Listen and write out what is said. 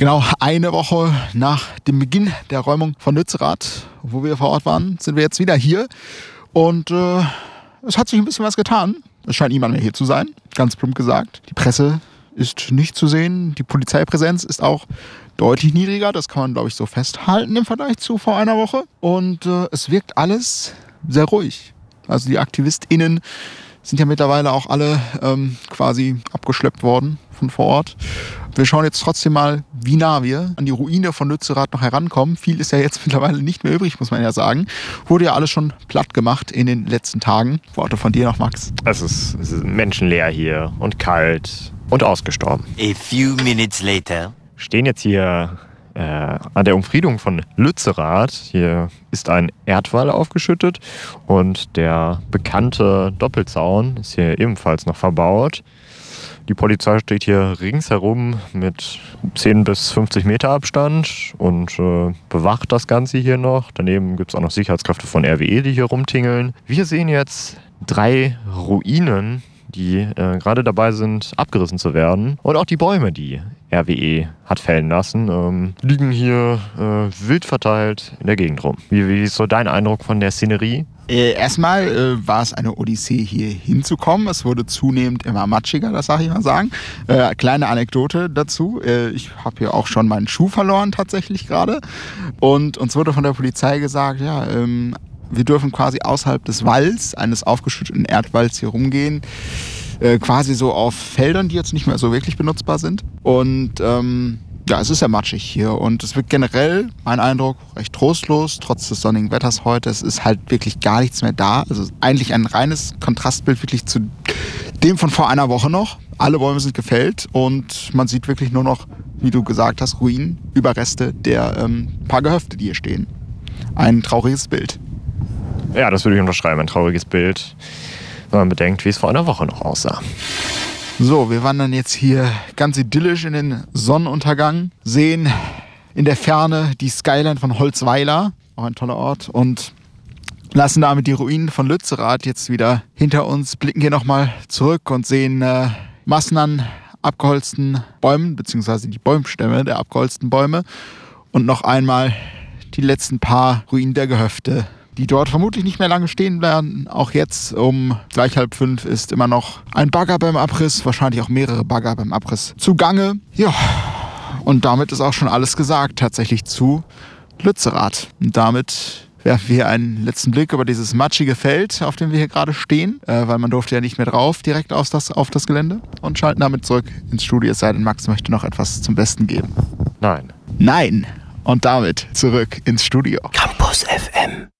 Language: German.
Genau eine Woche nach dem Beginn der Räumung von Lützerath, wo wir vor Ort waren, sind wir jetzt wieder hier. Und äh, es hat sich ein bisschen was getan. Es scheint niemand mehr hier zu sein, ganz plump gesagt. Die Presse ist nicht zu sehen. Die Polizeipräsenz ist auch deutlich niedriger. Das kann man, glaube ich, so festhalten im Vergleich zu vor einer Woche. Und äh, es wirkt alles sehr ruhig. Also die AktivistInnen sind ja mittlerweile auch alle ähm, quasi abgeschleppt worden von vor Ort. Wir schauen jetzt trotzdem mal, wie nah wir an die Ruine von Lützerath noch herankommen. Viel ist ja jetzt mittlerweile nicht mehr übrig, muss man ja sagen. Wurde ja alles schon platt gemacht in den letzten Tagen. Worte von dir noch, Max. Es ist, es ist menschenleer hier und kalt und ausgestorben. A few minutes later. Stehen jetzt hier äh, an der Umfriedung von Lützerath. Hier ist ein Erdwall aufgeschüttet und der bekannte Doppelzaun ist hier ebenfalls noch verbaut. Die Polizei steht hier ringsherum mit 10 bis 50 Meter Abstand und äh, bewacht das Ganze hier noch. Daneben gibt es auch noch Sicherheitskräfte von RWE, die hier rumtingeln. Wir sehen jetzt drei Ruinen die äh, gerade dabei sind, abgerissen zu werden. Und auch die Bäume, die RWE hat fällen lassen, ähm, liegen hier äh, wild verteilt in der Gegend rum. Wie, wie ist so dein Eindruck von der Szenerie? Äh, erstmal äh, war es eine Odyssee, hier hinzukommen. Es wurde zunehmend immer matschiger, das sage ich mal sagen. Äh, kleine Anekdote dazu. Äh, ich habe hier auch schon meinen Schuh verloren tatsächlich gerade. Und uns wurde von der Polizei gesagt, ja, ähm, wir dürfen quasi außerhalb des Walls, eines aufgeschütteten Erdwalls hier rumgehen. Äh, quasi so auf Feldern, die jetzt nicht mehr so wirklich benutzbar sind. Und ähm, ja, es ist ja matschig hier und es wird generell, mein Eindruck, recht trostlos, trotz des sonnigen Wetters heute. Es ist halt wirklich gar nichts mehr da. Also eigentlich ein reines Kontrastbild wirklich zu dem von vor einer Woche noch. Alle Bäume sind gefällt und man sieht wirklich nur noch, wie du gesagt hast, Ruinen, Überreste der ähm, paar Gehöfte, die hier stehen. Ein trauriges Bild. Ja, das würde ich unterschreiben. Ein trauriges Bild, wenn man bedenkt, wie es vor einer Woche noch aussah. So, wir wandern jetzt hier ganz idyllisch in den Sonnenuntergang, sehen in der Ferne die Skyline von Holzweiler, auch ein toller Ort, und lassen damit die Ruinen von Lützerath jetzt wieder hinter uns, blicken hier nochmal zurück und sehen äh, Massen an abgeholzten Bäumen, beziehungsweise die Bäumstämme der abgeholzten Bäume und noch einmal die letzten paar Ruinen der Gehöfte die dort vermutlich nicht mehr lange stehen werden. Auch jetzt um gleich halb fünf ist immer noch ein Bagger beim Abriss, wahrscheinlich auch mehrere Bagger beim Abriss zugange. Ja, und damit ist auch schon alles gesagt, tatsächlich zu Lützerath. Und damit werfen wir einen letzten Blick über dieses matschige Feld, auf dem wir hier gerade stehen, äh, weil man durfte ja nicht mehr drauf, direkt aus das, auf das Gelände und schalten damit zurück ins Studio, es sei denn, Max möchte noch etwas zum Besten geben. Nein. Nein. Und damit zurück ins Studio. Campus FM.